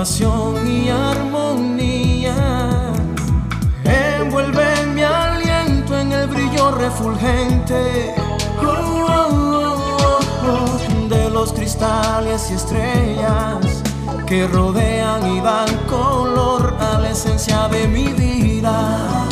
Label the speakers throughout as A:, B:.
A: pasión y armonía. Envuelve mi aliento en el brillo refulgente oh, oh, oh, de los cristales y estrellas que rodean y dan color a la esencia de mi vida.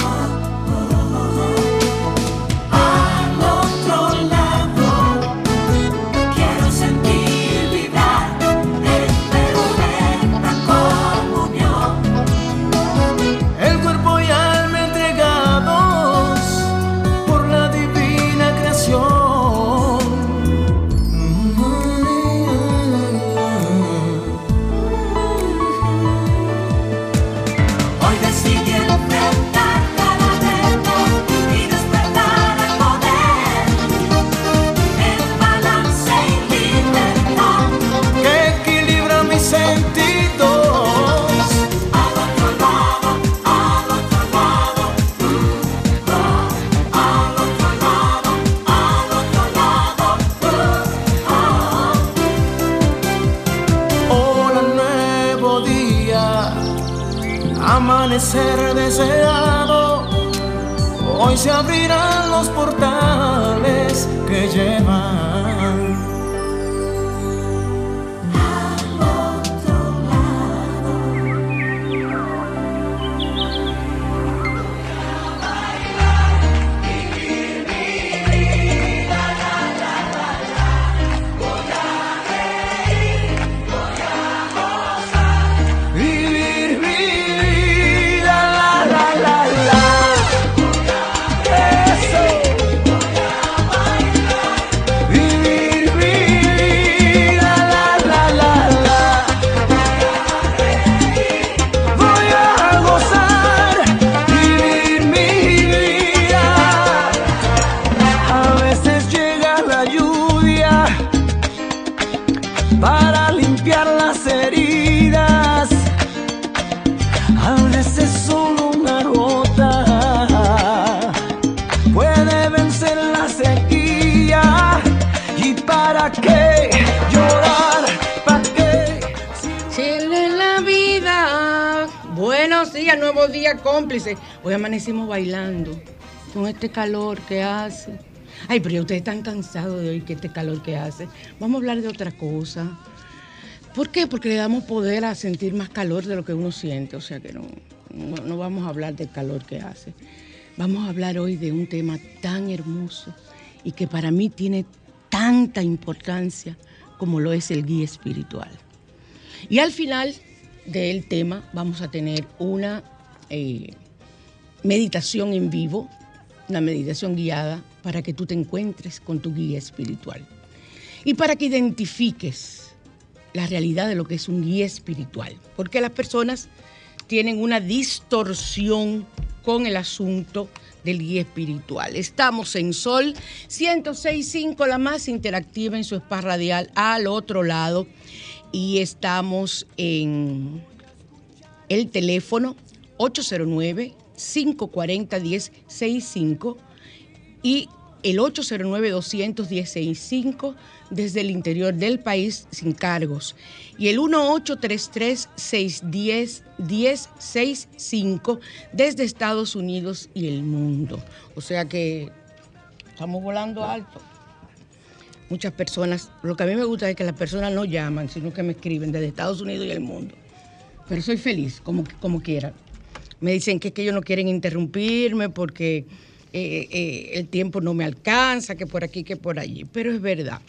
A: Se abrirán los portales que llevan
B: Hoy amanecimos bailando con este calor que hace. Ay, pero ustedes están cansados de oír que este calor que hace. Vamos a hablar de otra cosa. ¿Por qué? Porque le damos poder a sentir más calor de lo que uno siente. O sea que no, no, vamos a hablar del calor que hace. Vamos a hablar hoy de un tema tan hermoso y que para mí tiene tanta importancia como lo es el guía espiritual. Y al final del tema vamos a tener una eh, meditación en vivo, una meditación guiada para que tú te encuentres con tu guía espiritual. Y para que identifiques la realidad de lo que es un guía espiritual, porque las personas tienen una distorsión con el asunto del guía espiritual. Estamos en Sol 106.5, la más interactiva en su spa radial al otro lado, y estamos en el teléfono 809-540-1065 y el 809-210-65 desde el interior del país sin cargos. Y el 1833-610-1065 desde Estados Unidos y el mundo. O sea que estamos volando alto. Muchas personas, lo que a mí me gusta es que las personas no llaman, sino que me escriben desde Estados Unidos y el mundo. Pero soy feliz, como, como quiera me dicen que, que ellos no quieren interrumpirme porque eh, eh, el tiempo no me alcanza, que por aquí, que por allí. Pero es verdad,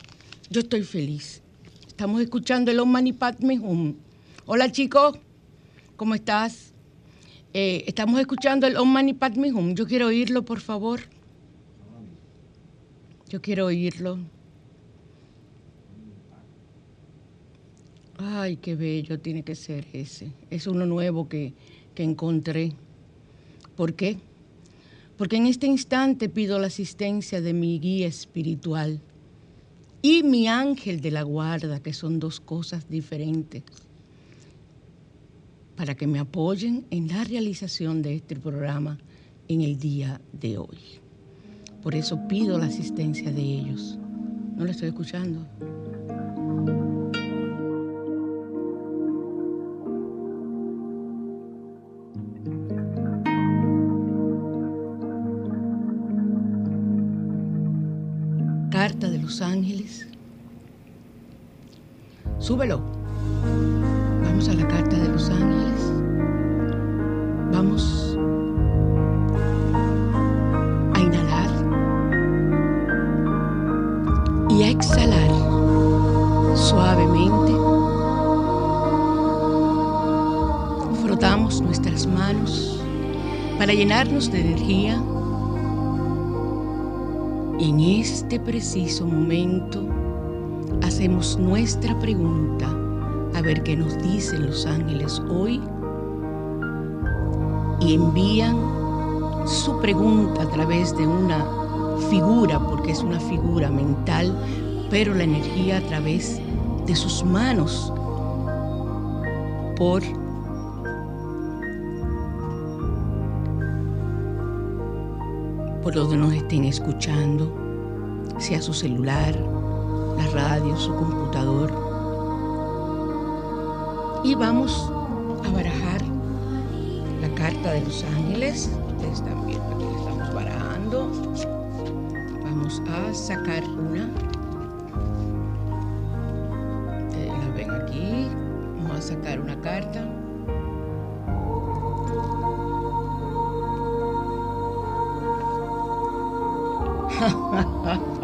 B: yo estoy feliz. Estamos escuchando el Om Mani Padme Hum. Hola chicos, ¿cómo estás? Eh, estamos escuchando el Om Mani Padme Hum. Yo quiero oírlo, por favor. Yo quiero oírlo. Ay, qué bello tiene que ser ese. Es uno nuevo que, encontré. ¿Por qué? Porque en este instante pido la asistencia de mi guía espiritual y mi ángel de la guarda, que son dos cosas diferentes, para que me apoyen en la realización de este programa en el día de hoy. Por eso pido la asistencia de ellos. No lo estoy escuchando. Súbelo. Vamos a la carta de los ángeles. Vamos a inhalar y a exhalar suavemente. Frotamos nuestras manos para llenarnos de energía. En este preciso momento hacemos nuestra pregunta a ver qué nos dicen los ángeles hoy y envían su pregunta a través de una figura, porque es una figura mental, pero la energía a través de sus manos por por donde nos estén escuchando, sea su celular, la radio, su computador. Y vamos a barajar la carta de los ángeles. Ustedes están viendo aquí la estamos barajando. Vamos a sacar una. Ustedes la ven aquí. Vamos a sacar una carta.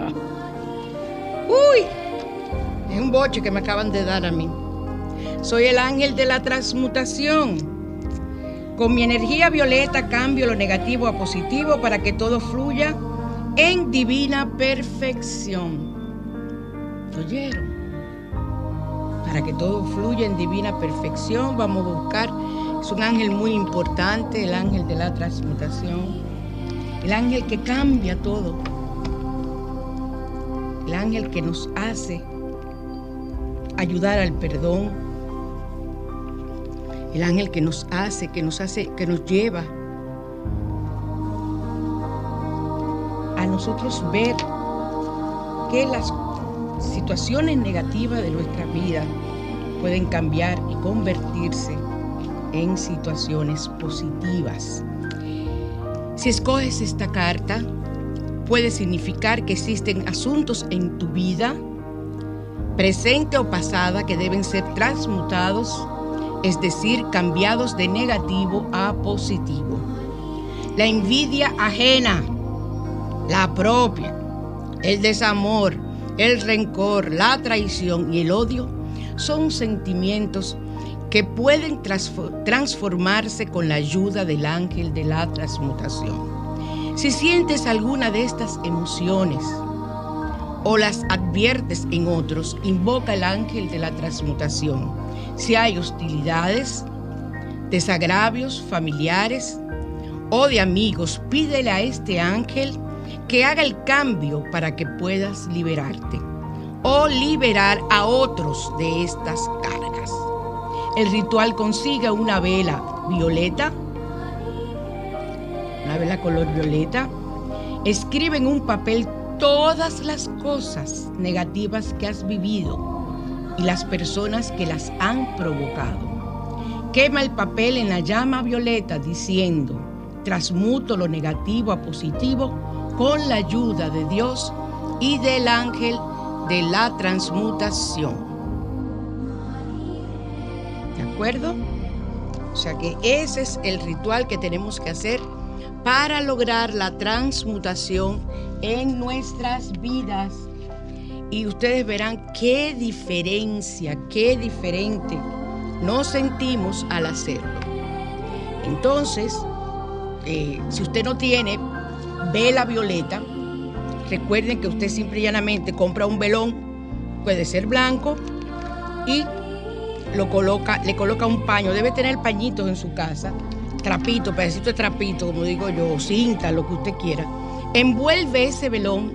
B: que me acaban de dar a mí. Soy el ángel de la transmutación. Con mi energía violeta cambio lo negativo a positivo para que todo fluya en divina perfección. ¿Oyeron? Para que todo fluya en divina perfección, vamos a buscar. Es un ángel muy importante, el ángel de la transmutación. El ángel que cambia todo el ángel que nos hace ayudar al perdón, el ángel que nos hace, que nos hace, que nos lleva a nosotros ver que las situaciones negativas de nuestra vida pueden cambiar y convertirse en situaciones positivas. Si escoges esta carta, puede significar que existen asuntos en tu vida, presente o pasada, que deben ser transmutados, es decir, cambiados de negativo a positivo. La envidia ajena, la propia, el desamor, el rencor, la traición y el odio son sentimientos que pueden transformarse con la ayuda del ángel de la transmutación. Si sientes alguna de estas emociones o las adviertes en otros, invoca el ángel de la transmutación. Si hay hostilidades, desagravios familiares o de amigos, pídele a este ángel que haga el cambio para que puedas liberarte o liberar a otros de estas cargas. El ritual consigue una vela violeta una vela color violeta, escribe en un papel todas las cosas negativas que has vivido y las personas que las han provocado. Quema el papel en la llama violeta diciendo, transmuto lo negativo a positivo con la ayuda de Dios y del ángel de la transmutación. ¿De acuerdo? O sea que ese es el ritual que tenemos que hacer para lograr la transmutación en nuestras vidas. Y ustedes verán qué diferencia, qué diferente nos sentimos al hacerlo. Entonces, eh, si usted no tiene vela violeta, recuerden que usted simple y llanamente compra un velón, puede ser blanco, y lo coloca, le coloca un paño, debe tener pañitos en su casa, trapito, pedacito de trapito, como digo yo, cinta, lo que usted quiera, envuelve ese velón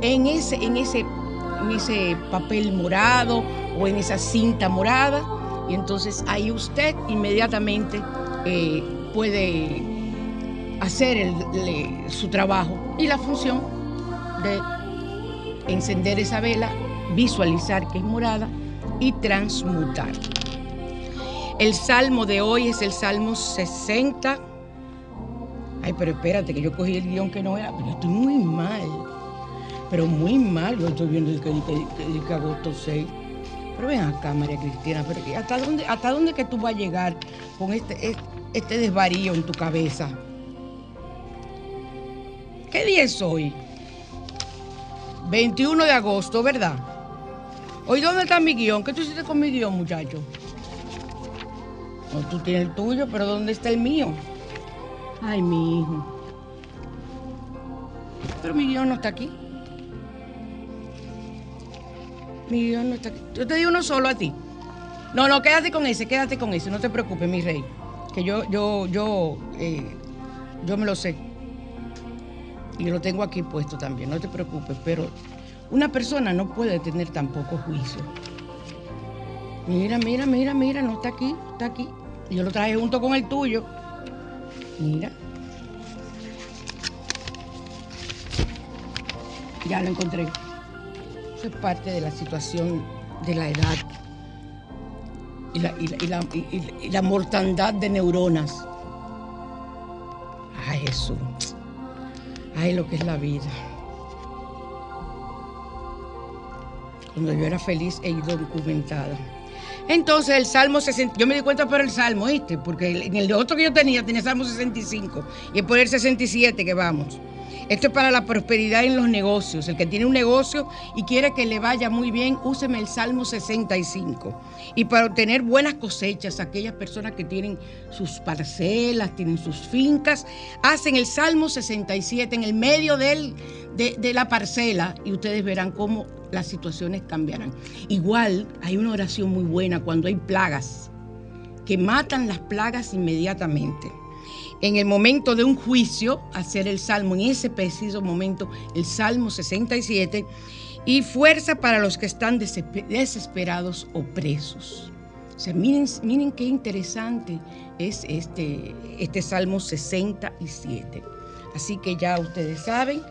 B: en ese, en ese, en ese papel morado o en esa cinta morada y entonces ahí usted inmediatamente eh, puede hacer su trabajo y la función de encender esa vela, visualizar que es morada y transmutar. El salmo de hoy es el Salmo 60. Ay, pero espérate, que yo cogí el guion que no era, pero estoy muy mal. Pero muy mal, yo estoy viendo el que, que, agosto 6. Pero ven acá, María Cristina, pero ¿hasta dónde, ¿hasta dónde que tú vas a llegar con este, este desvarío en tu cabeza? ¿Qué día es hoy? 21 de agosto, ¿verdad? Hoy, ¿dónde está mi guion? ¿Qué tú hiciste con mi guion, muchacho? No, tú tienes el tuyo, pero ¿dónde está el mío? Ay, mi hijo. Pero mi guion no está aquí. Mi guion no está aquí. Yo te di uno solo a ti. No, no, quédate con ese, quédate con ese. No te preocupes, mi rey. Que yo, yo, yo, eh, yo me lo sé. Y lo tengo aquí puesto también, no te preocupes. Pero una persona no puede tener tampoco juicio. Mira, mira, mira, mira, no está aquí, está aquí. Yo lo traje junto con el tuyo. Mira. Ya lo encontré. Eso es parte de la situación de la edad y la, y la mortandad de neuronas. Ay, Jesús. Ay, lo que es la vida. Cuando yo era feliz e documentada. Entonces el Salmo 60, yo me di cuenta por el Salmo, ¿viste? Porque en el otro que yo tenía tenía Salmo 65 y es por el 67 que vamos. Esto es para la prosperidad en los negocios. El que tiene un negocio y quiere que le vaya muy bien, úseme el Salmo 65. Y para obtener buenas cosechas, aquellas personas que tienen sus parcelas, tienen sus fincas, hacen el Salmo 67 en el medio de, de la parcela y ustedes verán cómo las situaciones cambiarán. Igual hay una oración muy buena cuando hay plagas, que matan las plagas inmediatamente en el momento de un juicio, hacer el salmo, en ese preciso momento, el salmo 67, y fuerza para los que están desesperados o presos. O sea, miren, miren qué interesante es este, este salmo 67. Así que ya ustedes saben,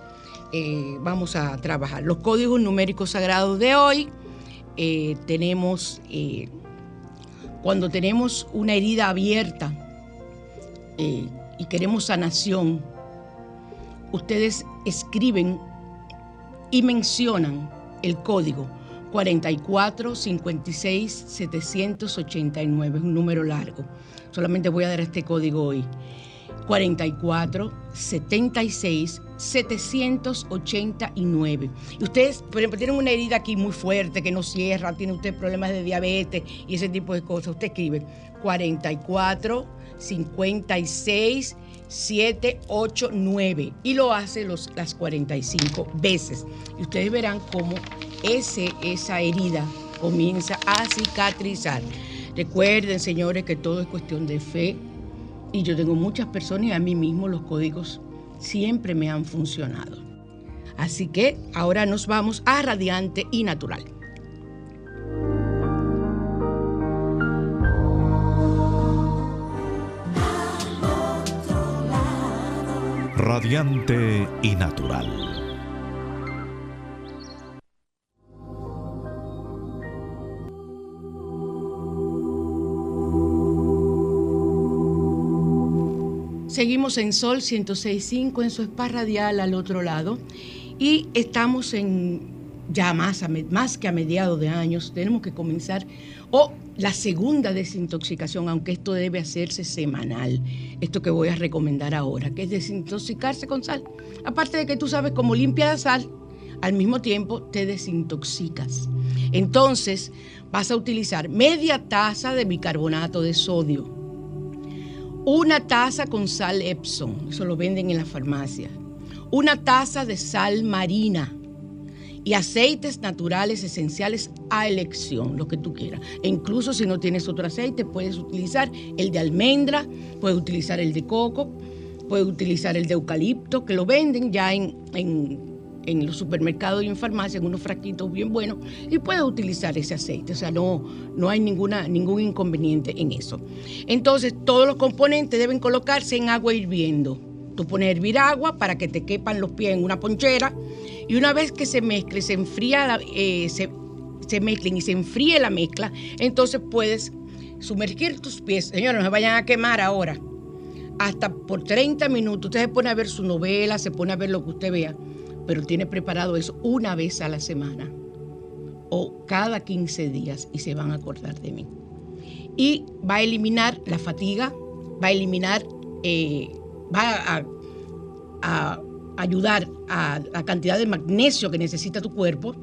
B: eh, vamos a trabajar. Los códigos numéricos sagrados de hoy, eh, tenemos, eh, cuando tenemos una herida abierta, y queremos sanación, ustedes escriben y mencionan el código 44 56 789, es un número largo. Solamente voy a dar este código hoy. 44 76 789. Y ustedes, por ejemplo, tienen una herida aquí muy fuerte que no cierra, tiene usted problemas de diabetes y ese tipo de cosas. Usted escribe 44 56 7, 8, 9 y lo hace los, las 45 veces. Y ustedes verán cómo ese, esa herida comienza a cicatrizar. Recuerden, señores, que todo es cuestión de fe. Y yo tengo muchas personas y a mí mismo los códigos siempre me han funcionado. Así que ahora nos vamos a radiante y natural.
C: Radiante y natural.
B: Seguimos en Sol 106.5 en su spa radial al otro lado y estamos en ya más, más que a mediados de años, tenemos que comenzar, o la segunda desintoxicación, aunque esto debe hacerse semanal, esto que voy a recomendar ahora, que es desintoxicarse con sal. Aparte de que tú sabes cómo limpia la sal, al mismo tiempo te desintoxicas. Entonces vas a utilizar media taza de bicarbonato de sodio, una taza con sal Epsom, eso lo venden en la farmacia, una taza de sal marina, y aceites naturales esenciales a elección, lo que tú quieras. E incluso si no tienes otro aceite, puedes utilizar el de almendra, puedes utilizar el de coco, puedes utilizar el de eucalipto, que lo venden ya en, en, los supermercados y en farmacias, en unos frasquitos bien buenos, y puedes utilizar ese aceite. O sea, no, no hay ninguna, ningún inconveniente en eso. Entonces, todos los componentes deben colocarse en agua hirviendo. Tú pones a hervir agua para que te quepan los pies en una ponchera Y una vez que se mezcle, se enfría, eh, se, se mezclen y se enfríe la mezcla, entonces puedes sumergir tus pies. Señores, no se vayan a quemar ahora. Hasta por 30 minutos. Usted se pone a ver su novela, se pone a ver lo que usted vea, pero tiene preparado eso una vez a la semana o cada 15 días y se van a acordar de mí. Y va a eliminar la fatiga, va a eliminar, eh, va a ayudar a la cantidad de magnesio que necesita tu cuerpo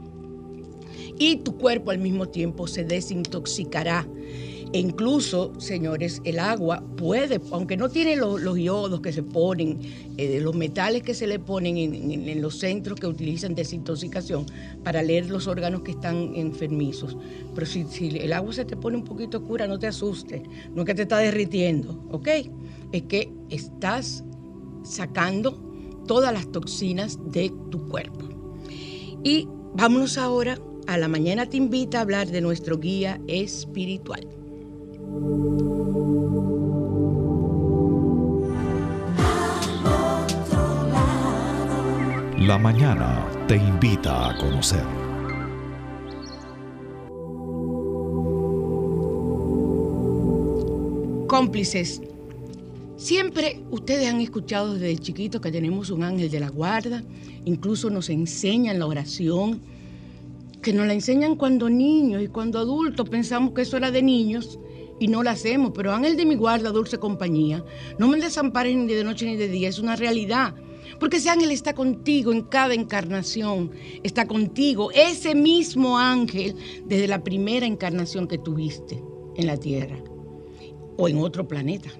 B: y tu cuerpo al mismo tiempo se desintoxicará. E incluso, señores, el agua puede, aunque no tiene los, iodos que se ponen, eh, los metales que se le ponen en, los centros que utilizan desintoxicación para leer los órganos que están enfermizos. Pero si, si el agua se te pone un poquito oscura, no te asustes, no es que te está derritiendo, ¿ok? Es que estás sacando todas las toxinas de tu cuerpo. Y vámonos ahora a la mañana te invita a hablar de nuestro guía espiritual.
C: La mañana te invita a conocer.
B: Cómplices. Siempre ustedes han escuchado desde chiquitos que tenemos un ángel de la guarda, incluso nos enseñan la oración que nos la enseñan cuando niños y cuando adultos pensamos que eso era de niños y no la hacemos, pero ángel de mi guarda, dulce compañía, no me desampares ni de noche ni de día, es una realidad. Porque ese ángel está contigo en cada encarnación, está contigo, ese mismo ángel desde la primera encarnación que tuviste en la Tierra o en otro planeta.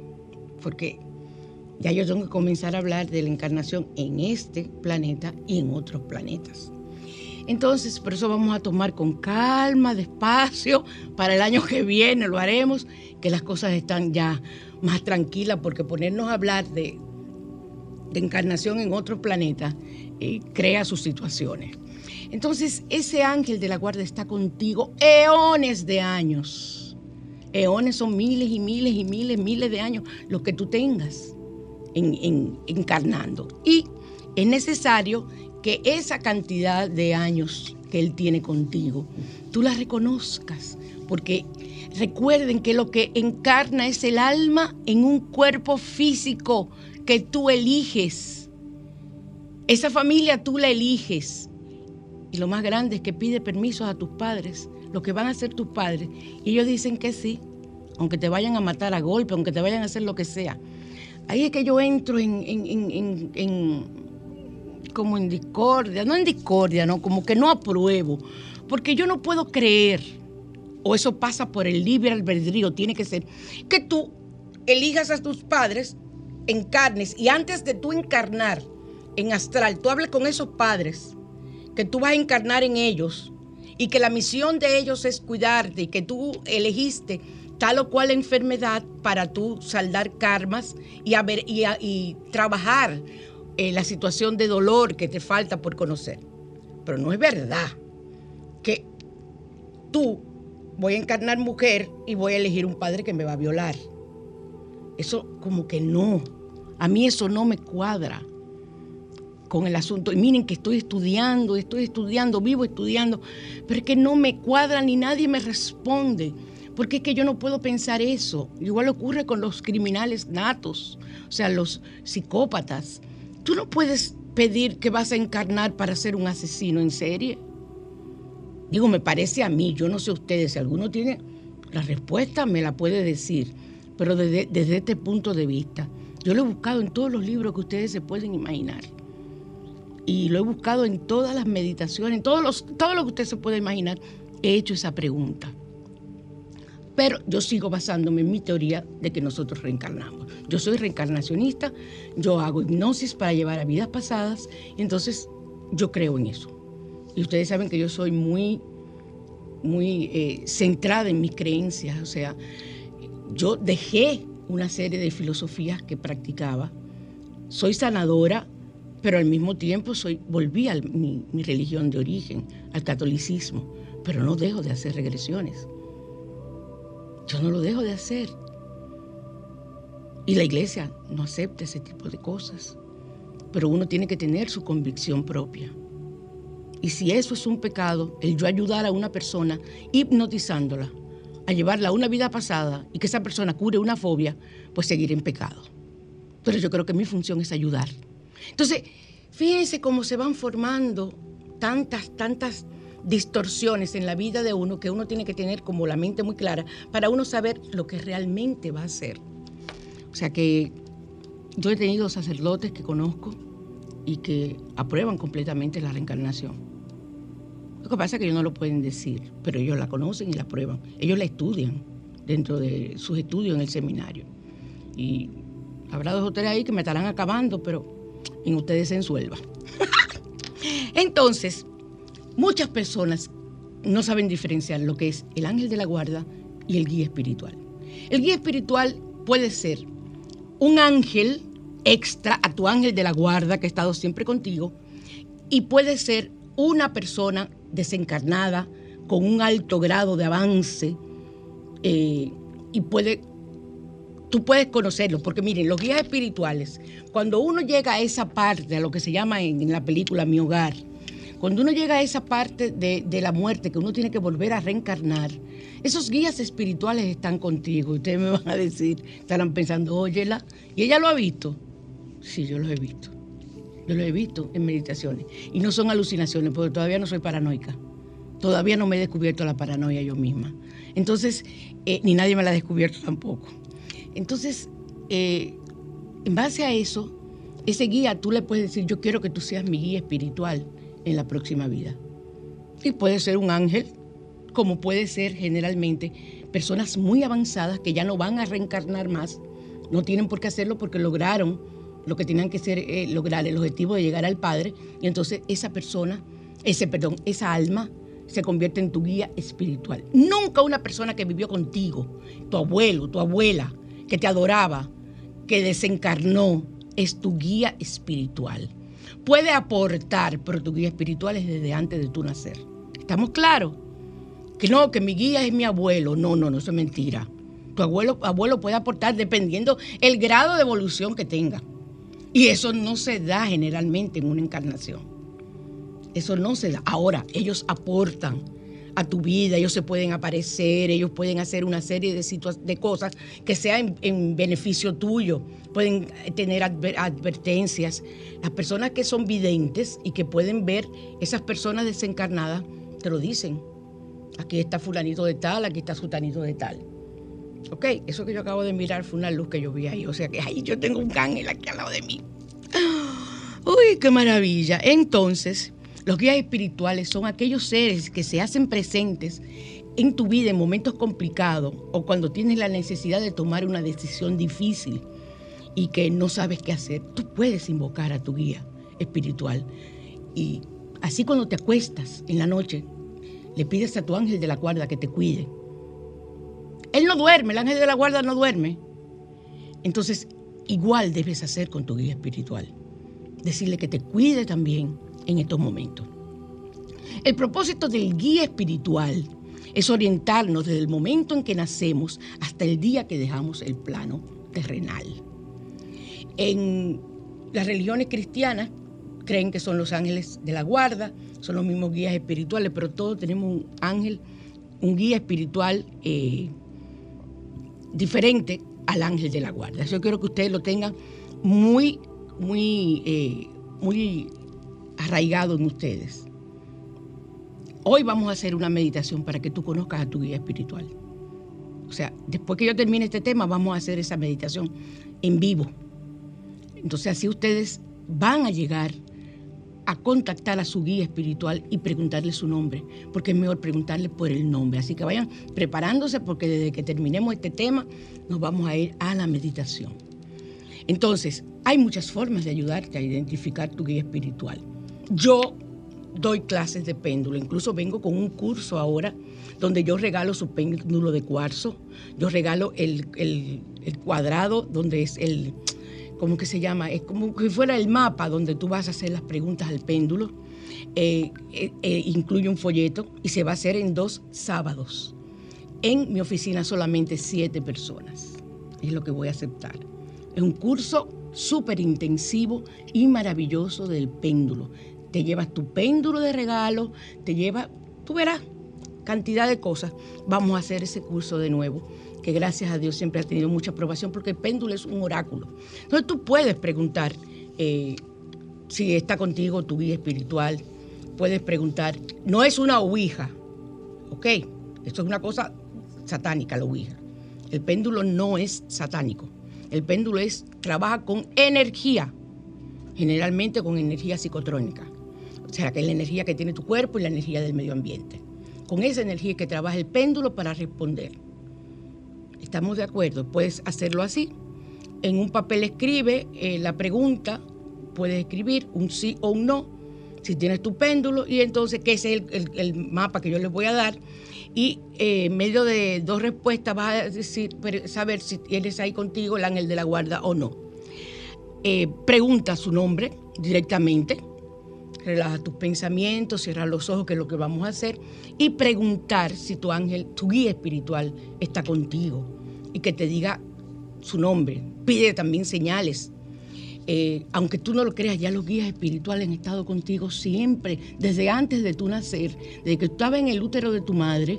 B: Porque ya yo tengo que comenzar a hablar de la encarnación en este planeta y en otros planetas. Entonces, por eso vamos a tomar con calma, despacio, para el año que viene lo haremos, que las cosas están ya más tranquilas, porque ponernos a hablar de, encarnación en otro planeta eh, crea sus situaciones. Entonces, ese ángel de la guarda está contigo eones de años. Eones son miles y miles y miles, miles de años, los que tú tengas encarnando. Y es necesario que esa cantidad de años que Él tiene contigo, tú la reconozcas, porque recuerden que lo que encarna es el alma en un cuerpo físico que tú eliges. Esa familia tú la eliges. Y lo más grande es que pide permisos a tus padres, lo que van a ser tus padres. Y ellos dicen que sí, aunque te vayan a matar a golpe, aunque te vayan a hacer lo que sea. Ahí es que yo entro en, en como en discordia, no en discordia, no, como que no apruebo, porque yo no puedo creer, o eso pasa por el libre albedrío, tiene que ser, que tú elijas a tus padres, encarnes, y antes de tú encarnar en astral, tú hables con esos padres, que tú vas a encarnar en ellos, y que la misión de ellos es cuidarte, y que tú elegiste tal o cual enfermedad para tú saldar karmas y, y, trabajar eh, la situación de dolor que te falta por conocer. Pero no es verdad que tú voy a encarnar mujer y voy a elegir un padre que me va a violar. Eso como que no. A mí eso no me cuadra con el asunto. Y miren que estoy estudiando, estoy estudiando, vivo estudiando, pero es que no me cuadra ni nadie me responde. Porque es que yo no puedo pensar eso. Igual ocurre con los criminales natos, o sea, los psicópatas. Tú no puedes pedir que vas a encarnar para ser un asesino en serie. Digo, me parece a mí, yo no sé ustedes, si alguno tiene la respuesta, me la puede decir, pero desde, este punto de vista, yo lo he buscado en todos los libros que ustedes se pueden imaginar. Y lo he buscado en todas las meditaciones, en todos los, todo lo que usted se puede imaginar, he hecho esa pregunta. Pero yo sigo basándome en mi teoría de que nosotros reencarnamos. Yo soy reencarnacionista, yo hago hipnosis para llevar a vidas pasadas, y entonces yo creo en eso. Y ustedes saben que yo soy muy, muy eh, centrada en mis creencias, o sea, yo dejé una serie de filosofías que practicaba. Soy sanadora, pero al mismo tiempo soy, volví a mi religión de origen, al catolicismo, pero no dejo de hacer regresiones. Yo no lo dejo de hacer. Y la iglesia no acepta ese tipo de cosas. Pero uno tiene que tener su convicción propia. Y si eso es un pecado, el yo ayudar a una persona hipnotizándola, a llevarla a una vida pasada y que esa persona cure una fobia, pues seguir en pecado. Pero yo creo que mi función es ayudar. Entonces, fíjense cómo se van formando tantas, tantas distorsiones en la vida de uno que uno tiene que tener como la mente muy clara para uno saber lo que realmente va a hacer. O sea que yo he tenido sacerdotes que conozco y que aprueban completamente la reencarnación. Lo que pasa es que ellos no lo pueden decir, pero ellos la conocen y la aprueban. Ellos la estudian dentro de sus estudios en el seminario. Y habrá dos o tres ahí que me estarán acabando, pero en ustedes se ensuelva. Entonces, muchas personas no saben diferenciar lo que es el ángel de la guarda y el guía espiritual. El guía espiritual puede ser un ángel extra a tu ángel de la guarda que ha estado siempre contigo y puede ser una persona desencarnada con un alto grado de avance eh, y puede tú puedes conocerlo, porque miren, los guías espirituales, cuando uno llega a esa parte, a lo que se llama en, la película Mi Hogar, cuando uno llega a esa parte de, de, la muerte, que uno tiene que volver a reencarnar, esos guías espirituales están contigo. Ustedes me van a decir, estarán pensando, óyela, y ella lo ha visto. Sí, yo los he visto. Yo los he visto en meditaciones. Y no son alucinaciones, porque todavía no soy paranoica. Todavía no me he descubierto la paranoia yo misma. Entonces, eh, ni nadie me la ha descubierto tampoco. Entonces, eh, en base a eso, ese guía tú le puedes decir, yo quiero que tú seas mi guía espiritual en la próxima vida. Y puede ser un ángel, como puede ser generalmente personas muy avanzadas que ya no van a reencarnar más, no tienen por qué hacerlo porque lograron lo que tenían que ser, eh, lograr el objetivo de llegar al Padre, y entonces esa persona, ese, perdón, esa alma se convierte en tu guía espiritual. Nunca una persona que vivió contigo, tu abuelo, tu abuela, que te adoraba, que desencarnó, es tu guía espiritual. Puede aportar, pero tu guía espiritual es desde antes de tu nacer. ¿Estamos claros? Que no, que mi guía es mi abuelo. No, no, no, eso es mentira. Tu abuelo, abuelo puede aportar dependiendo el grado de evolución que tenga. Y eso no se da generalmente en una encarnación. Eso no se da. Ahora, ellos aportan a tu vida, ellos se pueden aparecer, ellos pueden hacer una serie de, de cosas que sean en, beneficio tuyo, pueden tener advertencias. Las personas que son videntes y que pueden ver esas personas desencarnadas, te lo dicen. Aquí está fulanito de tal, aquí está sutanito de tal. Ok, eso que yo acabo de mirar fue una luz que yo vi ahí. O sea que ahí yo tengo un ángel aquí al lado de mí. Uy, qué maravilla. Entonces, los guías espirituales son aquellos seres que se hacen presentes en tu vida en momentos complicados o cuando tienes la necesidad de tomar una decisión difícil y que no sabes qué hacer. Tú puedes invocar a tu guía espiritual. Y así cuando te acuestas en la noche, le pides a tu ángel de la guarda que te cuide él no duerme, el ángel de la guarda no duerme. Entonces, igual debes hacer con tu guía espiritual. Decirle que te cuide también en estos momentos. El propósito del guía espiritual es orientarnos desde el momento en que nacemos hasta el día que dejamos el plano terrenal. En las religiones cristianas creen que son los ángeles de la guarda, son los mismos guías espirituales, pero todos tenemos un ángel, un guía espiritual eh, diferente al ángel de la guarda. Yo quiero que ustedes lo tengan muy, muy, eh, muy arraigado en ustedes. Hoy vamos a hacer una meditación para que tú conozcas a tu guía espiritual. O sea, después que yo termine este tema, vamos a hacer esa meditación en vivo. Entonces así ustedes van a llegar a contactar a su guía espiritual y preguntarle su nombre, porque es mejor preguntarle por el nombre. Así que vayan preparándose porque desde que terminemos este tema nos vamos a ir a la meditación. Entonces, hay muchas formas de ayudarte a identificar tu guía espiritual. Yo doy clases de péndulo, incluso vengo con un curso ahora donde yo regalo su péndulo de cuarzo, yo regalo el, el cuadrado donde es el, ¿cómo que se llama? Es como que fuera el mapa donde tú vas a hacer las preguntas al péndulo. Eh, eh, eh, incluye un folleto y se va a hacer en dos sábados. En mi oficina solamente siete personas. Es lo que voy a aceptar. Es un curso súper intensivo y maravilloso del péndulo. Te llevas tu péndulo de regalo, te llevas, tú verás, cantidad de cosas. Vamos a hacer ese curso de nuevo, que gracias a Dios siempre ha tenido mucha aprobación porque el péndulo es un oráculo. Entonces tú puedes preguntar eh, si está contigo tu guía espiritual, puedes preguntar, no es una ouija, ¿ok? Esto es una cosa satánica, la ouija. El péndulo no es satánico. El péndulo es, trabaja con energía, generalmente con energía psicotrónica. O sea, que es la energía que tiene tu cuerpo y la energía del medio ambiente. Con esa energía que trabaja el péndulo para responder. ¿Estamos de acuerdo? Puedes hacerlo así. En un papel escribe eh, la pregunta, puedes escribir un sí o un no, si tienes tu péndulo, y entonces, que ese es el, mapa que yo les voy a dar, y eh, en medio de dos respuestas vas a decir, saber si tienes ahí contigo el ángel de la guarda o no. Eh, pregunta su nombre directamente, relaja tus pensamientos, cierra los ojos, que es lo que vamos a hacer, y preguntar si tu ángel, tu guía espiritual está contigo y que te diga su nombre. Pide también señales. Eh, aunque tú no lo creas, ya los guías espirituales han estado contigo siempre, desde antes de tu nacer, desde que estabas en el útero de tu madre,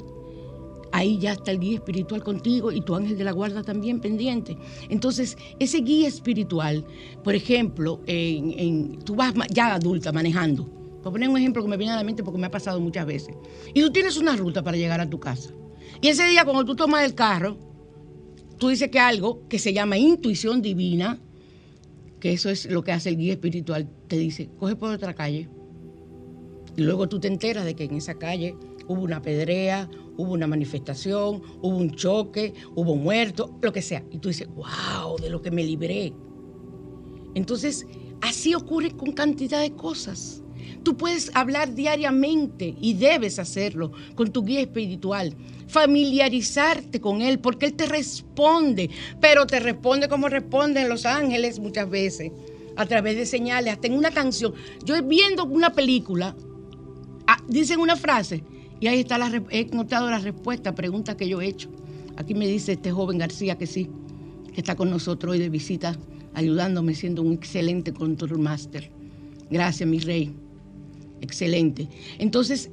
B: ahí ya está el guía espiritual contigo y tu ángel de la guarda también pendiente. Entonces, ese guía espiritual, por ejemplo, en, tú vas ya adulta manejando, por poner un ejemplo que me viene a la mente porque me ha pasado muchas veces, y tú tienes una ruta para llegar a tu casa. Y ese día cuando tú tomas el carro, tú dices que algo que se llama intuición divina, que eso es lo que hace el guía espiritual, te dice, coge por otra calle. Y luego tú te enteras de que en esa calle hubo una pedrea, hubo una manifestación, hubo un choque, hubo muerto, lo que sea. Y tú dices, wow, de lo que me libré. Entonces, así ocurre con cantidad de cosas. Tú puedes hablar diariamente y debes hacerlo con tu guía espiritual, familiarizarte con él porque él te responde, pero te responde como responden los ángeles muchas veces, a través de señales, hasta en una canción. Yo viendo una película, ah, dicen una frase y ahí está la, he notado la respuesta a preguntas que yo he hecho. Aquí me dice este joven García que sí, que está con nosotros hoy de visita, ayudándome, siendo un excelente control master. Gracias, mi rey. Excelente. Entonces,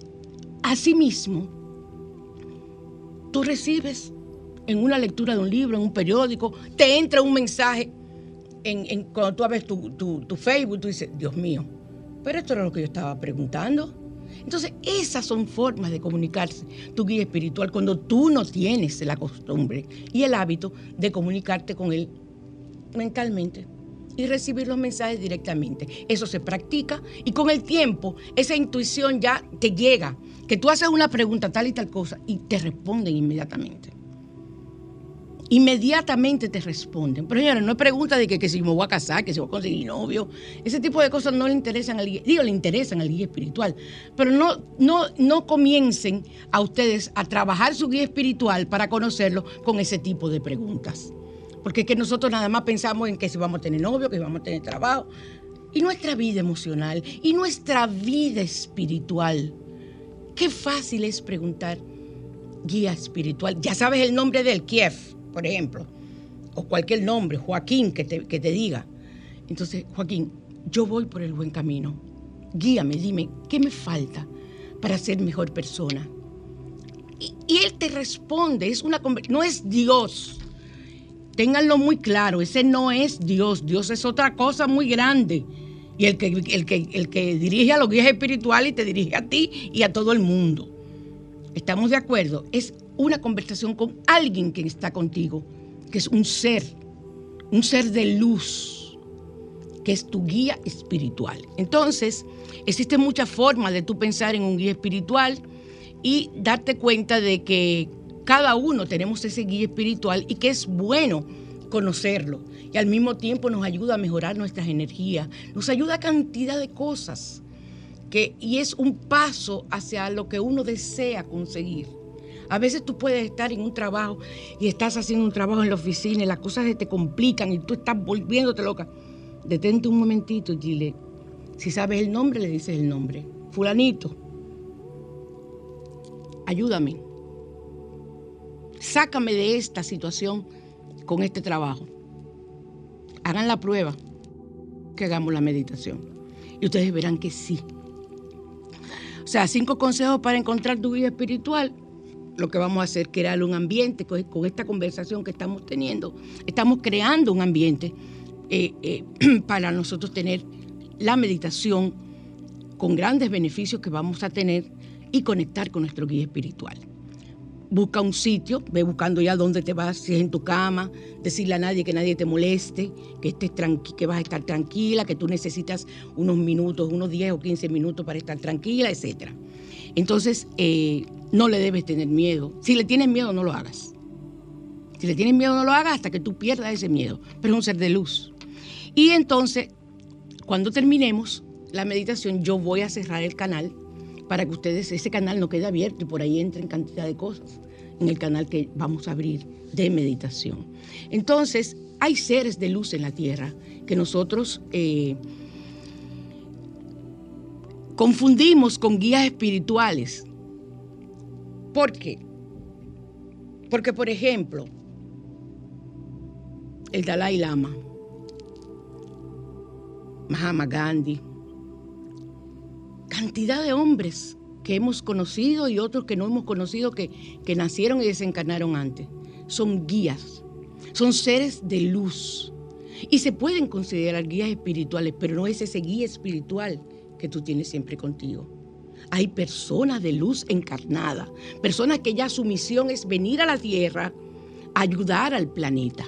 B: asimismo, tú recibes en una lectura de un libro, en un periódico, te entra un mensaje. En, cuando tú abres tu, tu Facebook, tú dices, Dios mío, pero esto era lo que yo estaba preguntando. Entonces, esas son formas de comunicarse tu guía espiritual cuando tú no tienes la costumbre y el hábito de comunicarte con él mentalmente y recibir los mensajes directamente. Eso se practica y con el tiempo esa intuición ya te llega, que tú haces una pregunta tal y tal cosa y te responden inmediatamente inmediatamente te responden. Pero señores, no es pregunta de que, si me voy a casar, que si voy a conseguir novio. Ese tipo de cosas no le interesan al guía, digo, le interesan al guía espiritual. Pero no, no, no comiencen a ustedes a trabajar su guía espiritual para conocerlo con ese tipo de preguntas. Porque es que nosotros nada más pensamos en que si vamos a tener novio, que si vamos a tener trabajo. Y nuestra vida emocional y nuestra vida espiritual. Qué fácil es preguntar guía espiritual. Ya sabes el nombre del Kiev por ejemplo, o cualquier nombre, Joaquín, que te, que te diga. Entonces, Joaquín, yo voy por el buen camino. Guíame, dime, ¿qué me falta para ser mejor persona? Y, él te responde, es una no es Dios. Ténganlo muy claro, ese no es Dios, Dios es otra cosa muy grande. Y el que, el que, el que dirige a los guías espirituales y te dirige a ti y a todo el mundo. ¿Estamos de acuerdo? Es una conversación con alguien que está contigo, que es un ser, un ser de luz, que es tu guía espiritual. Entonces, existen muchas formas de tú pensar en un guía espiritual y darte cuenta de que cada uno tenemos ese guía espiritual y que es bueno conocerlo. Y al mismo tiempo nos ayuda a mejorar nuestras energías, nos ayuda a cantidad de cosas. Que, y es un paso hacia lo que uno desea conseguir. A veces tú puedes estar en un trabajo y estás haciendo un trabajo en la oficina y las cosas se te complican y tú estás volviéndote loca. Detente un momentito y dile, si sabes el nombre, le dices el nombre. Fulanito, ayúdame. Sácame de esta situación con este trabajo. Hagan la prueba que hagamos la meditación. Y ustedes verán que sí, sea, cinco consejos para encontrar tu vida espiritual. Lo que vamos a hacer crear un ambiente con, esta conversación que estamos teniendo. Estamos creando un ambiente eh, eh, para nosotros tener la meditación con grandes beneficios que vamos a tener y conectar con nuestro guía espiritual busca un sitio, ve buscando ya dónde te vas, si es en tu cama, decirle a nadie que nadie te moleste, que, estés que vas a estar tranquila, que tú necesitas unos minutos, unos 10 o 15 minutos para estar tranquila, etc. Entonces, eh, no le debes tener miedo. Si le tienes miedo, no lo hagas. Si le tienes miedo, no lo hagas hasta que tú pierdas ese miedo. Pero es un ser de luz. Y entonces, cuando terminemos la meditación, yo voy a cerrar el canal para que ustedes, ese canal no quede abierto y por ahí entren cantidad de cosas en el canal que vamos a abrir de meditación. Entonces, hay seres de luz en la tierra que nosotros eh, confundimos con guías espirituales. ¿Por qué? Porque, por ejemplo, el Dalai Lama, Mahatma Gandhi, cantidad de hombres que hemos conocido y otros que no hemos conocido que, que nacieron y desencarnaron antes. Son guías, son seres de luz. Y se pueden considerar guías espirituales, pero no es ese guía espiritual que tú tienes siempre contigo. Hay personas de luz encarnada, personas que ya su misión es venir a la tierra, ayudar al planeta.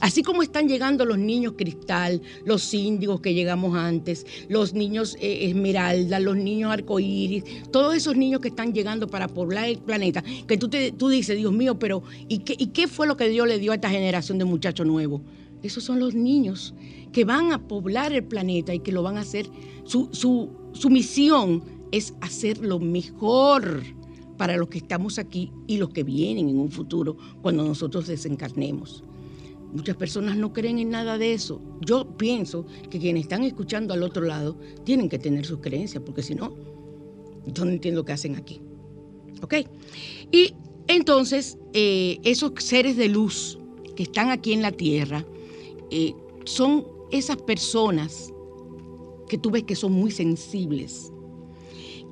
B: Así como están llegando los niños cristal, los índigos que llegamos antes, los niños eh, esmeralda, los niños arcoíris, todos esos niños que están llegando para poblar el planeta, que tú, te, tú dices, Dios mío, pero ¿y qué, ¿y qué fue lo que Dios le dio a esta generación de muchachos nuevos? Esos son los niños que van a poblar el planeta y que lo van a hacer. Su, su, su misión es hacer lo mejor para los que estamos aquí y los que vienen en un futuro cuando nosotros desencarnemos. Muchas personas no creen en nada de eso. Yo pienso que quienes están escuchando al otro lado tienen que tener sus creencias, porque si no, yo no entiendo qué hacen aquí. ¿Ok? Y entonces, eh, esos seres de luz que están aquí en la tierra eh, son esas personas que tú ves que son muy sensibles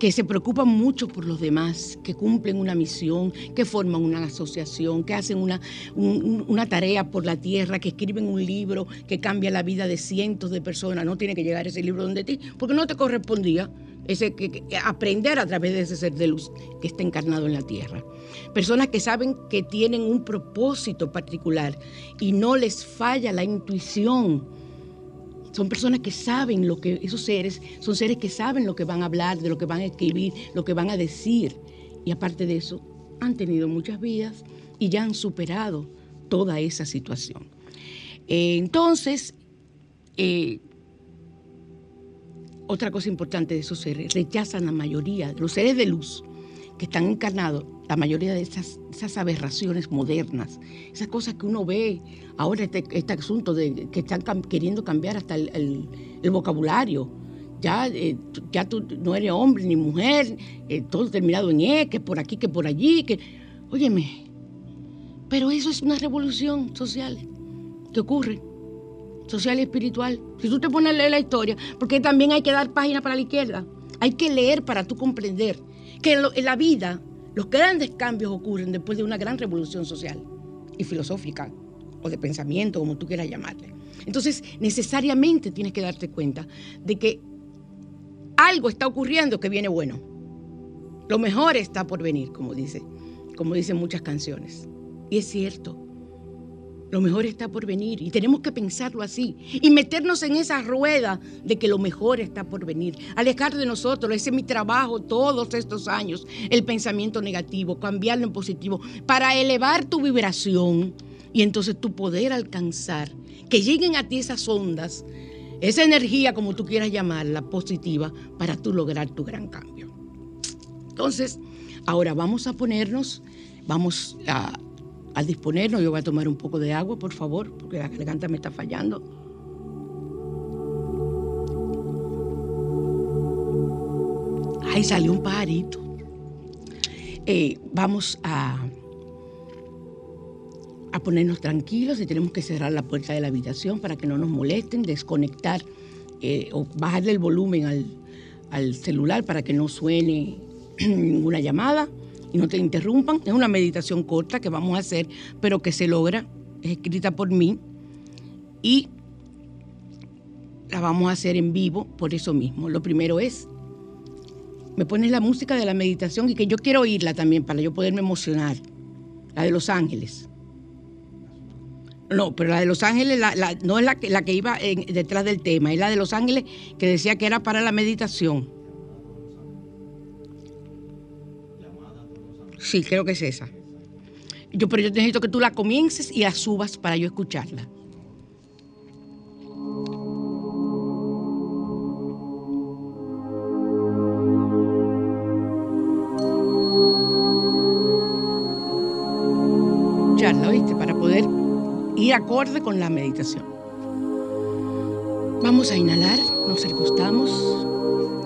B: que se preocupan mucho por los demás, que cumplen una misión, que forman una asociación, que hacen una, una tarea por la tierra, que escriben un libro que cambia la vida de cientos de personas. No tiene que llegar ese libro donde ti, porque no te correspondía ese, que, aprender a través de ese ser de luz que está encarnado en la tierra. Personas que saben que tienen un propósito particular y no les falla la intuición son personas que saben lo que, esos seres, son seres que saben lo que van a hablar, de lo que van a escribir, lo que van a decir. Y aparte de eso, han tenido muchas vidas y ya han superado toda esa situación. Eh, entonces, eh, otra cosa importante de esos seres, rechazan la mayoría los seres de luz que están encarnados, la mayoría de esas, esas aberraciones modernas, esas cosas que uno ve ahora, este, este asunto de que están queriendo cambiar hasta el, vocabulario. Ya, eh, ya tú no eres hombre ni mujer, eh, todo terminado en E, que por aquí, que por allí, que... Óyeme, pero eso es una revolución social que ocurre, social y espiritual. Si tú te pones a leer la historia, porque también hay que dar página para la izquierda, hay que leer para tú comprender que en, la vida los grandes cambios ocurren después de una gran revolución social y filosófica o de pensamiento, como tú quieras llamarle. Entonces, necesariamente tienes que darte cuenta de que algo está ocurriendo que viene bueno. Lo mejor está por venir, como dice, como dicen muchas canciones. Y es cierto. Lo mejor está por venir y tenemos que pensarlo así y meternos en esa rueda de que lo mejor está por venir. Alejar de nosotros, ese es mi trabajo todos estos años, el pensamiento negativo, cambiarlo en positivo, para elevar tu vibración y entonces tu poder alcanzar, que lleguen a ti esas ondas, esa energía, como tú quieras llamarla, positiva, para tú lograr tu gran cambio. Entonces, ahora vamos a ponernos, vamos a al disponernos, yo voy a tomar un poco de agua, por favor, porque la garganta me está fallando. Ahí salió un pajarito. Eh, vamos a, a ponernos tranquilos y tenemos que cerrar la puerta de la habitación para que no nos molesten, desconectar eh, o bajarle el volumen al, al celular para que no suene ninguna llamada y no te interrumpan. Es una meditación corta que vamos a hacer, pero que se logra. Es escrita por mí y la vamos a hacer en vivo por eso mismo. Lo primero es, me pones la música de la meditación y que yo quiero oírla también para yo poderme emocionar. La de Los Ángeles. No, pero la de Los Ángeles no es la que, la que iba detrás del tema, es la de Los Ángeles que decía que era para la meditación. Sí, creo que es esa. Yo, pero yo necesito que tú la comiences y la subas para yo escucharla. Para poder ir acorde con la meditación. Vamos a inhalar, nos recostamos,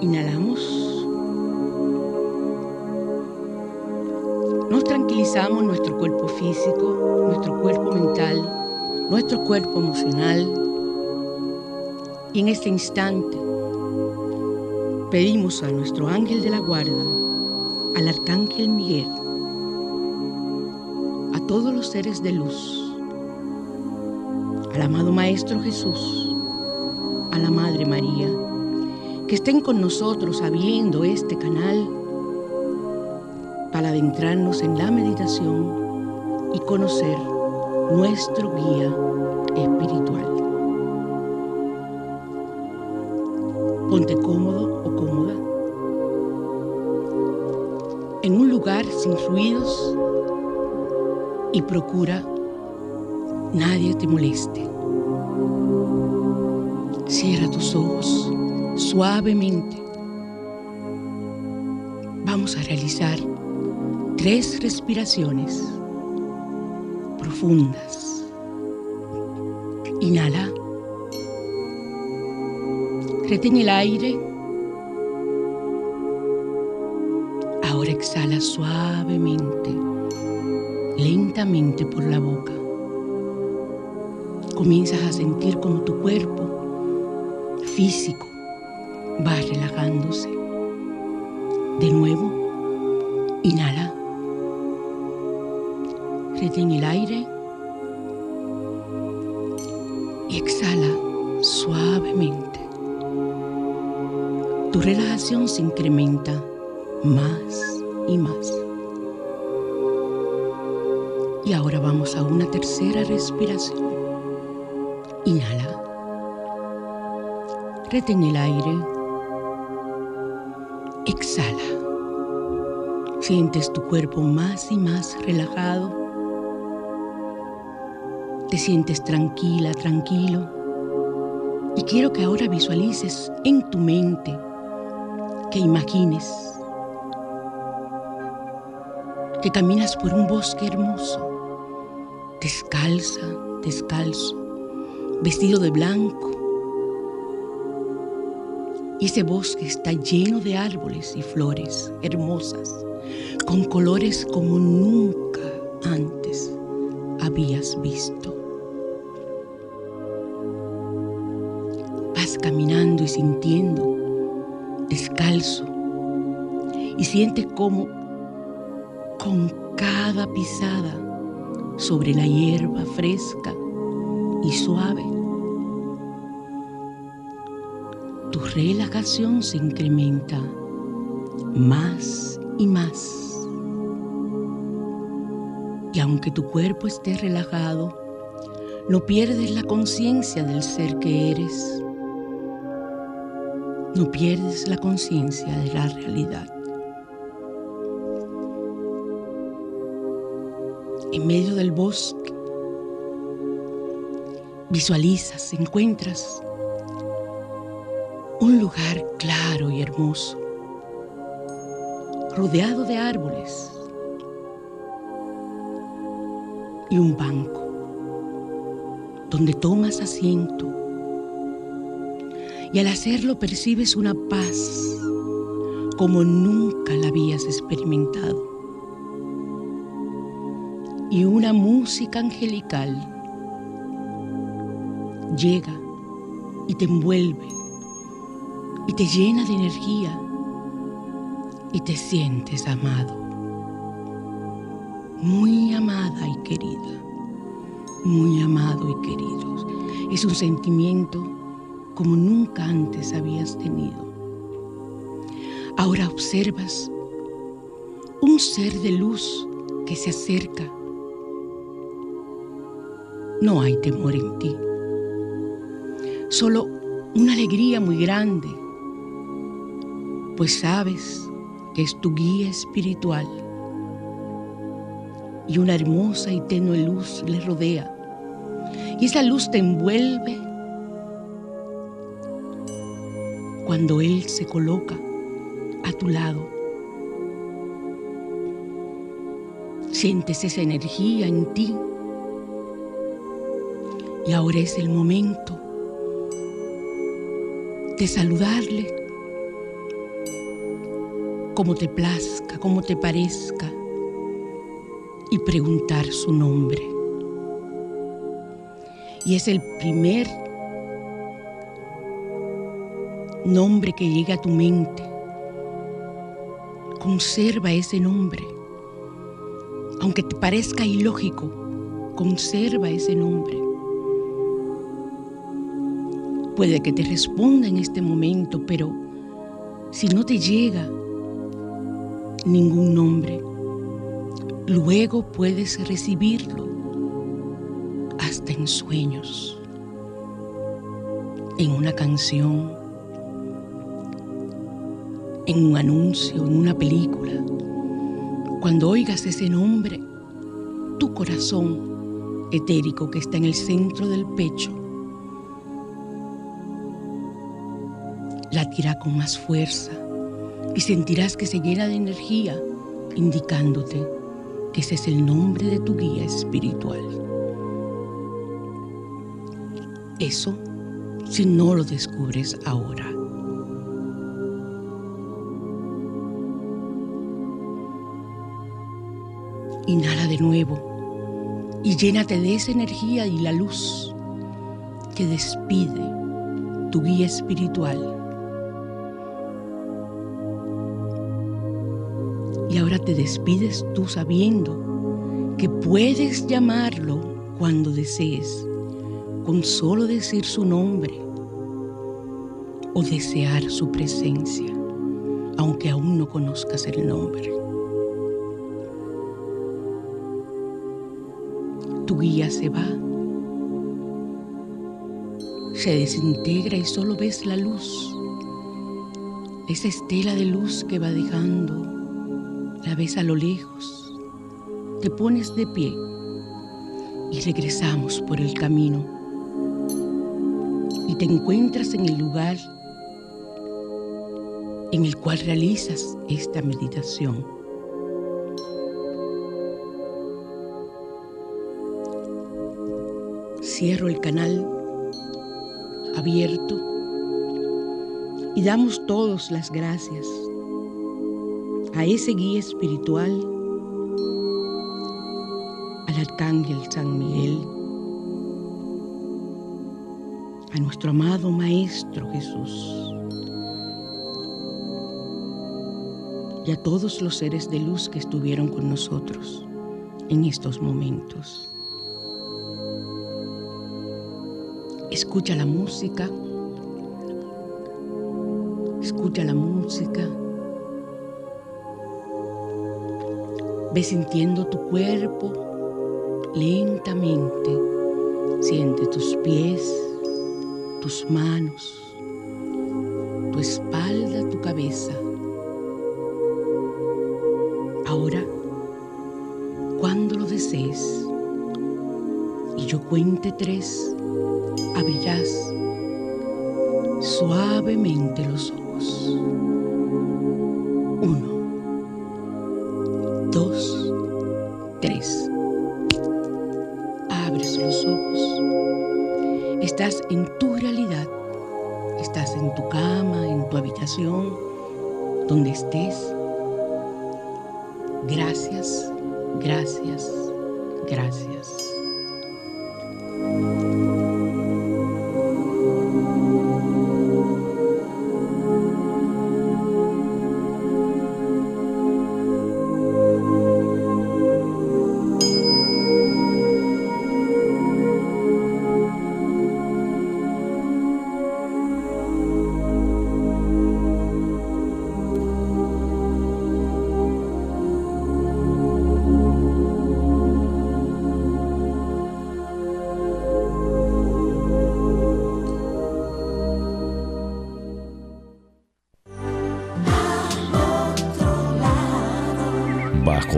B: inhalamos. Nuestro cuerpo físico, nuestro cuerpo mental, nuestro cuerpo emocional. Y en este instante pedimos a nuestro ángel de la guarda, al arcángel Miguel, todos los seres de luz, al amado Maestro Jesús, a la Madre María, que estén con nosotros abriendo este canal para adentrarnos en la meditación y conocer nuestro guía espiritual. Ponte cómodo o cómoda en un lugar sin ruidos y procura nadie te moleste. Cierra tus ojos suavemente. Vamos a realizar tres respiraciones profundas. Inhala. Retén el aire. Ahora exhala suavemente lentamente por la boca. Comienzas a sentir como tu cuerpo físico va relajándose. De nuevo, inhala. Retén el aire y exhala suavemente. Tu relajación se incrementa más y más. Y ahora vamos a una tercera respiración. Inhala. Retén el aire. Exhala. Sientes tu cuerpo más y más relajado. Te sientes tranquila, tranquilo. Y quiero que ahora visualices en tu mente, que imagines que caminas por un bosque hermoso descalza, descalzo, vestido de blanco. Y ese bosque está lleno de árboles y flores hermosas, con colores como nunca antes habías visto. Caminando y sintiendo, descalzo, y sientes como con cada pisada sobre la hierba fresca y suave. Tu relajación se incrementa más y más. Y aunque tu cuerpo esté relajado, no pierdes la conciencia del ser que eres. No pierdes la conciencia de la realidad. en medio del bosque. Visualizas, encuentras un lugar claro y hermoso, rodeado de árboles y un banco donde tomas asiento y al hacerlo percibes una paz como nunca la habías experimentado y una música angelical llega y te envuelve y te llena de energía y te sientes amado, muy amada y querida, muy amado y querido. Es un sentimiento como nunca antes habías tenido. Ahora observas un ser de luz que se acerca. No hay temor en ti, solo una alegría muy grande, pues sabes que es tu guía espiritual y una hermosa y tenue luz le rodea. Y esa luz te envuelve cuando Él se coloca a tu lado. Sientes esa energía en ti. Y ahora es el momento de saludarle como te plazca, como te parezca, y preguntar su nombre. Y es el primer nombre que llega a tu mente. Conserva ese nombre. Aunque te parezca ilógico, conserva ese nombre. Puede que te responda en este momento, pero si no te llega ningún nombre, luego puedes recibirlo hasta en sueños, en una canción, en un anuncio, en una película. Cuando oigas ese nombre, tu corazón etérico que está en el centro del pecho latirá con más fuerza y sentirás que se llena de energía, indicándote que ese es el nombre de tu guía espiritual. Eso si no lo descubres ahora. Inhala de nuevo y llénate de esa energía y la luz que despide tu guía espiritual Y ahora te despides tú sabiendo que puedes llamarlo cuando desees, con solo decir su nombre o desear su presencia, aunque aún no conozcas el nombre. Tu guía se va, se desintegra y solo ves la luz, esa estela de luz que va dejando la ves a lo lejos, te pones de pie y regresamos por el camino. Y te encuentras en el lugar en el cual realizas esta meditación. Cierro el canal abierto y damos todos las gracias a ese guía espiritual, al arcángel San Miguel, a nuestro amado Maestro Jesús y a todos los seres de luz que estuvieron con nosotros en estos momentos. Escucha la música, escucha la música. Ve sintiendo tu cuerpo lentamente. Siente tus pies, tus manos, tu espalda, tu cabeza. Ahora, cuando lo desees y yo cuente tres, abrirás suavemente los ojos.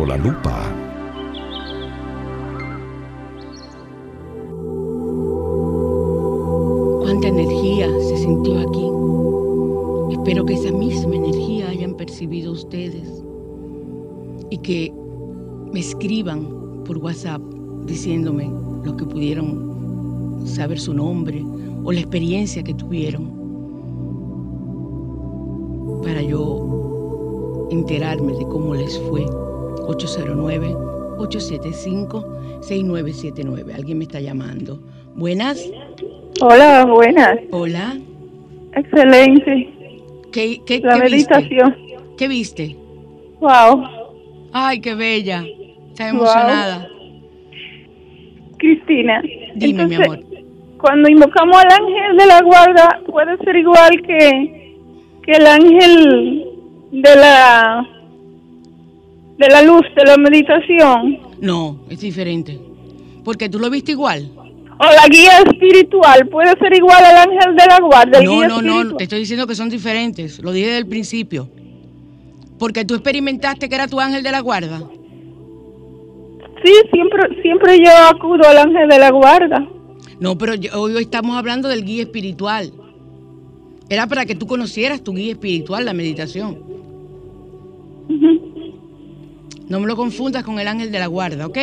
C: La lupa.
B: Cuánta energía se sintió aquí. Espero que esa misma energía hayan percibido ustedes y que me escriban por WhatsApp diciéndome lo que pudieron saber su nombre o la experiencia que tuvieron para yo enterarme de cómo les fue. 809-875-6979. Alguien me está llamando. Buenas.
D: Hola, buenas.
B: Hola.
D: Excelente.
B: ¿Qué, qué,
D: La
B: qué
D: meditación.
B: Viste? ¿Qué viste?
D: Wow.
B: Ay, qué bella. Está emocionada.
D: Cristina.
B: Dime, mi amor.
D: Cuando invocamos al ángel de la guarda, puede ser igual que, que el ángel de la de la luz, de la meditación.
B: No, es diferente. Porque tú lo viste igual.
D: O la guía espiritual, puede ser igual al ángel de la guarda.
B: No,
D: guía
B: no, no, te estoy diciendo que son diferentes. Lo dije desde el principio. Porque tú experimentaste que era tu ángel de la guarda.
D: Sí, siempre, siempre yo acudo al ángel de la guarda.
B: No, pero yo- hoy estamos hablando del guía espiritual. Era para que tú conocieras tu guía espiritual, la meditación. No me lo confundas con el ángel de la guarda, ¿ok?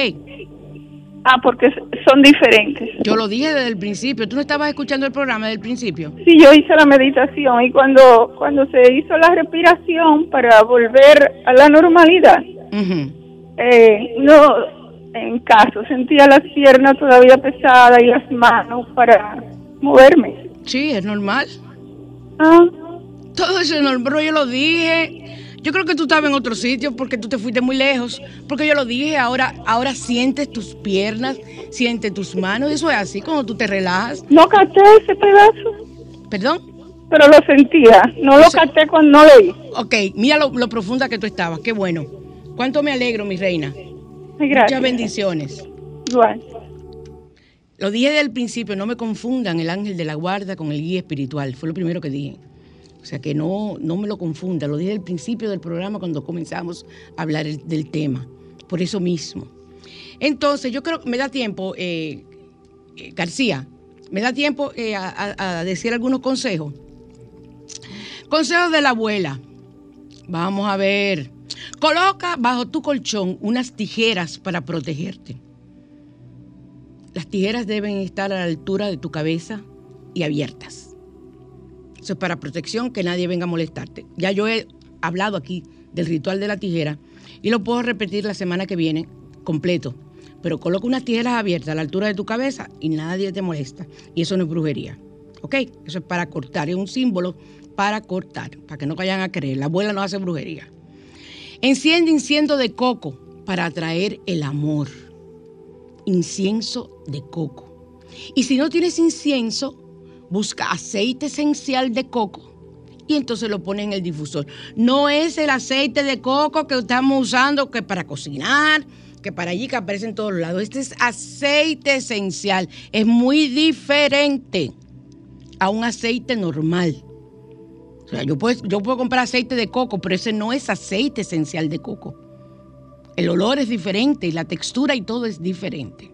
D: Ah, porque son diferentes.
B: Yo lo dije desde el principio. ¿Tú no estabas escuchando el programa desde el principio?
D: Sí, yo hice la meditación y cuando, cuando se hizo la respiración para volver a la normalidad, eh, no, en caso, sentía las piernas todavía pesadas y las manos para moverme.
B: Sí, es normal.
D: Ah,
B: Todo eso es normal, pero yo lo dije. Yo creo que tú estabas en otro sitio porque tú te fuiste muy lejos. Porque yo lo dije, ahora, ahora sientes tus piernas, sientes tus manos. Eso es así, cuando tú te relajas.
D: no capté ese pedazo,
B: ¿Perdón?
D: pero lo sentía. No lo capté cuando no lo oí.
B: Ok, mira lo, lo profunda que tú estabas. Qué bueno. Cuánto me alegro, mi reina. Muchas bendiciones.
D: Igual.
B: Lo dije desde el principio, no me confundan el ángel de la guarda con el guía espiritual. Fue lo primero que dije. O sea que no, no me lo confunda. Lo dije el principio del programa cuando comenzamos a hablar el- del tema. Por eso mismo. Entonces, yo creo que me da tiempo, eh, eh, García, me da tiempo eh, a- a decir algunos consejos. Consejos de la abuela. Vamos a ver. Coloca bajo tu colchón unas tijeras para protegerte. Las tijeras deben estar a la altura de tu cabeza y abiertas. Eso es para protección, que nadie venga a molestarte. Ya yo he hablado aquí del ritual de la tijera y lo puedo repetir la semana que viene completo. Pero coloca unas tijeras abiertas a la altura de tu cabeza y nadie te molesta. Y eso no es brujería. ¿Ok? Eso es para cortar. Es un símbolo para cortar, para que no vayan a creer. La abuela no hace brujería. Enciende incienso de coco para atraer el amor incienso de coco. Y si no tienes incienso, busca aceite esencial de coco y entonces lo pone en el difusor. No es el aceite de coco que estamos usando que para cocinar, que para allí que aparece en todos lados. Este es aceite esencial. Es muy diferente a un aceite normal. O sea, yo puedo, yo puedo comprar aceite de coco, pero ese no es aceite esencial de coco. El olor es diferente la textura y todo es diferente.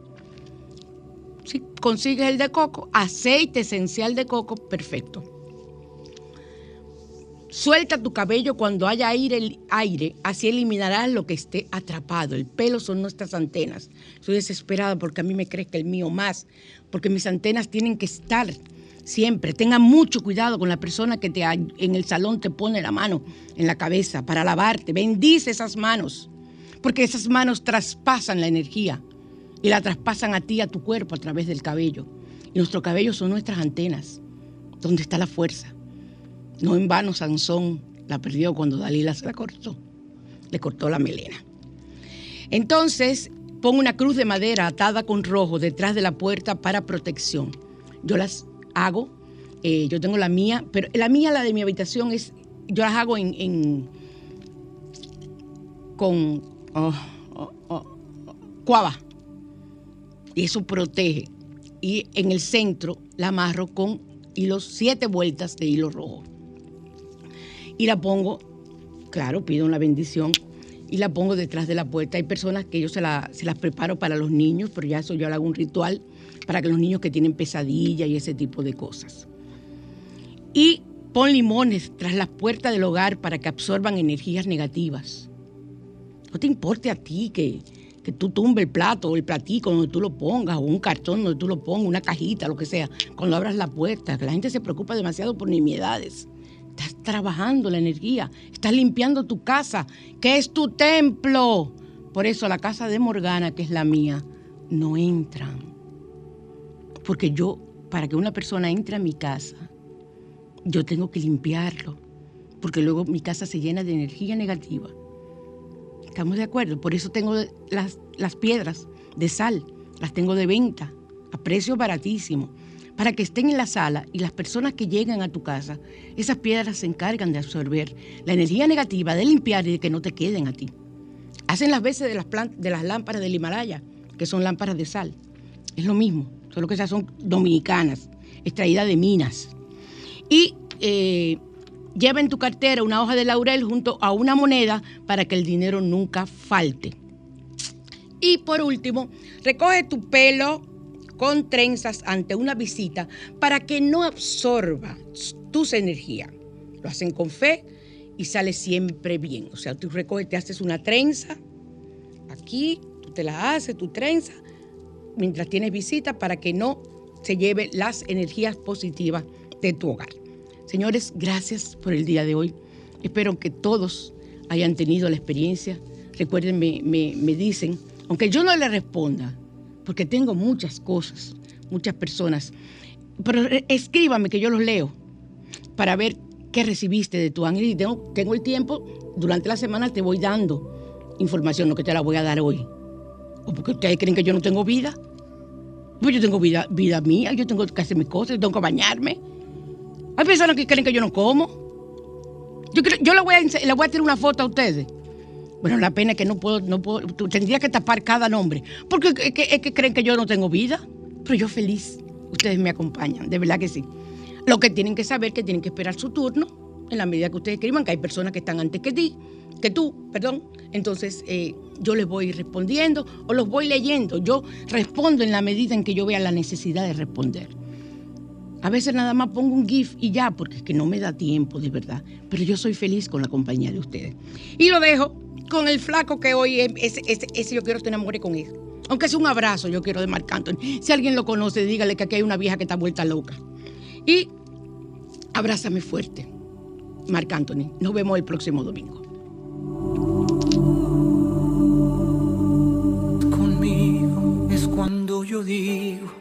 B: Si consigues el de coco, aceite esencial de coco, perfecto. Suelta tu cabello cuando haya aire, el aire, así eliminarás lo que esté atrapado. El pelo son nuestras antenas. Estoy desesperada porque a mí me crezca el mío más, porque mis antenas tienen que estar siempre. Tengan mucho cuidado con la persona que te, en el salón te pone la mano en la cabeza para lavarte. Bendice esas manos porque esas manos traspasan la energía y la traspasan a ti, a tu cuerpo, a través del cabello. Y nuestro cabello son nuestras antenas, donde está la fuerza. No en vano Sansón la perdió cuando Dalila se la cortó, le cortó la melena. Entonces, pon una cruz de madera atada con rojo detrás de la puerta para protección. Yo las hago, eh, yo tengo la mía, pero la mía, la de mi habitación, es, yo las hago en, en con oh, oh, oh, cuava. Y eso protege. Y en el centro la amarro con hilos, siete vueltas de hilo rojo. Y la pongo, claro, pido una bendición y la pongo detrás de la puerta. Hay personas que yo se, se las preparo para los niños, pero ya eso yo hago un ritual para que los niños que tienen pesadilla y ese tipo de cosas. Y pon limones tras las puertas del hogar para que absorban energías negativas. No te importe a ti que, tú tumbes el plato el platico donde tú lo pongas, o un cartón donde tú lo pongas, una cajita, lo que sea, cuando abras la puerta, que la gente se preocupa demasiado por nimiedades. Estás trabajando la energía, estás limpiando tu casa, que es tu templo. Por eso la casa de Morgana, que es la mía, no entran. Porque yo, para que una persona entre a mi casa, yo tengo que limpiarlo, porque luego mi casa se llena de energía negativa. ¿Estamos de acuerdo? Por eso tengo las, las piedras de sal, las tengo de venta, a precio baratísimo, para que estén en la sala y las personas que llegan a tu casa, esas piedras se encargan de absorber la energía negativa, de limpiar y de que no te queden a ti. Hacen las veces de las, de las lámparas del Himalaya, que son lámparas de sal. Es lo mismo, solo que esas son dominicanas, extraídas de minas. Y eh, lleva en tu cartera una hoja de laurel junto a una moneda para que el dinero nunca falte. Y por último, recoge tu pelo con trenzas ante una visita para que no absorba tus energías. Lo hacen con fe y sale siempre bien. O sea, tú recoges, te haces una trenza aquí, tú te la haces, tu trenza, mientras tienes visita para que no se lleve las energías positivas de tu hogar. Señores, gracias por el día de hoy. Espero que todos hayan tenido la experiencia. Recuerden, me, me, dicen, aunque yo no le responda, porque tengo muchas cosas, muchas personas, pero escríbame que yo los leo para ver qué recibiste de tu ángel y tengo, tengo el tiempo, durante la semana te voy dando información, no que te la voy a dar hoy. O porque ustedes creen que yo no tengo vida. Pues yo tengo vida, vida mía, yo tengo que hacer mis cosas, tengo que bañarme, hay personas que creen que yo no como. Yo, yo le, voy a, le voy a tirar una foto a ustedes. Bueno, la pena es que no puedo, no puedo, tendría que tapar cada nombre. Porque es que, creen que yo no tengo vida. Pero yo feliz. Ustedes me acompañan, de verdad que sí. Lo que tienen que saber es que tienen que esperar su turno en la medida que ustedes escriban, que hay personas que están antes que ti, que tú, perdón. Entonces, eh, yo les voy respondiendo o los voy leyendo. Yo respondo en la medida en que yo vea la necesidad de responder. A veces nada más pongo un GIF y ya, porque es que no me da tiempo, de verdad. Pero yo soy feliz con la compañía de ustedes. Y lo dejo con el flaco que hoy, ese, ese, yo quiero tener amor con él. Aunque sea un abrazo, yo quiero de Marc Anthony. Si alguien lo conoce, dígale que aquí hay una vieja que está vuelta loca. Y abrázame fuerte, Marc Anthony. Nos vemos el próximo domingo.
A: Conmigo es cuando yo digo